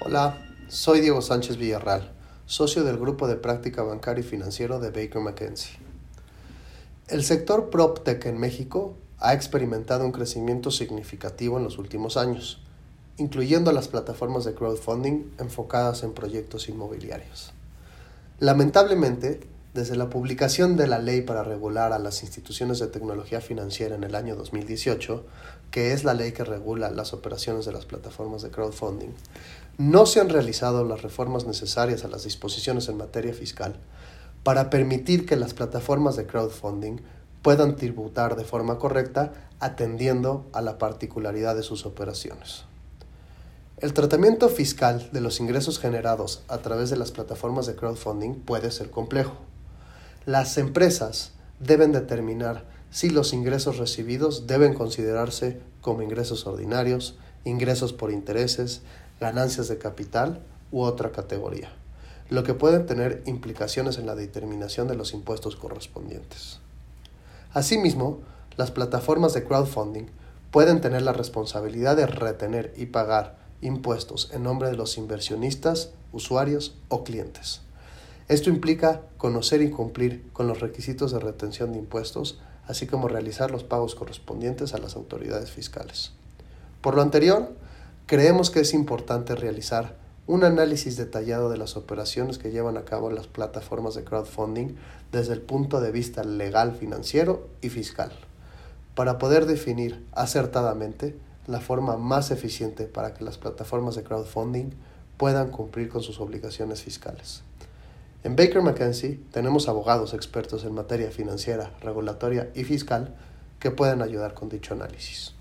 Hola, soy Diego Sánchez Villarreal, socio del grupo de práctica bancario y financiero de Baker McKenzie. El sector PropTech en México ha experimentado un crecimiento significativo en los últimos años, incluyendo las plataformas de crowdfunding enfocadas en proyectos inmobiliarios. Lamentablemente, desde la publicación de la ley para regular a las instituciones de tecnología financiera en el año 2018, que es la ley que regula las operaciones de las plataformas de crowdfunding, no se han realizado las reformas necesarias a las disposiciones en materia fiscal para permitir que las plataformas de crowdfunding puedan tributar de forma correcta atendiendo a la particularidad de sus operaciones. El tratamiento fiscal de los ingresos generados a través de las plataformas de crowdfunding puede ser complejo. Las empresas deben determinar si los ingresos recibidos deben considerarse como ingresos ordinarios, ingresos por intereses, ganancias de capital u otra categoría, lo que puede tener implicaciones en la determinación de los impuestos correspondientes. Asimismo, las plataformas de crowdfunding pueden tener la responsabilidad de retener y pagar impuestos en nombre de los inversionistas, usuarios o clientes. Esto implica conocer y cumplir con los requisitos de retención de impuestos, así como realizar los pagos correspondientes a las autoridades fiscales. Por lo anterior, creemos que es importante realizar un análisis detallado de las operaciones que llevan a cabo las plataformas de crowdfunding desde el punto de vista legal, financiero y fiscal, para poder definir acertadamente la forma más eficiente para que las plataformas de crowdfunding puedan cumplir con sus obligaciones fiscales. En Baker McKenzie tenemos abogados expertos en materia financiera, regulatoria y fiscal que pueden ayudar con dicho análisis.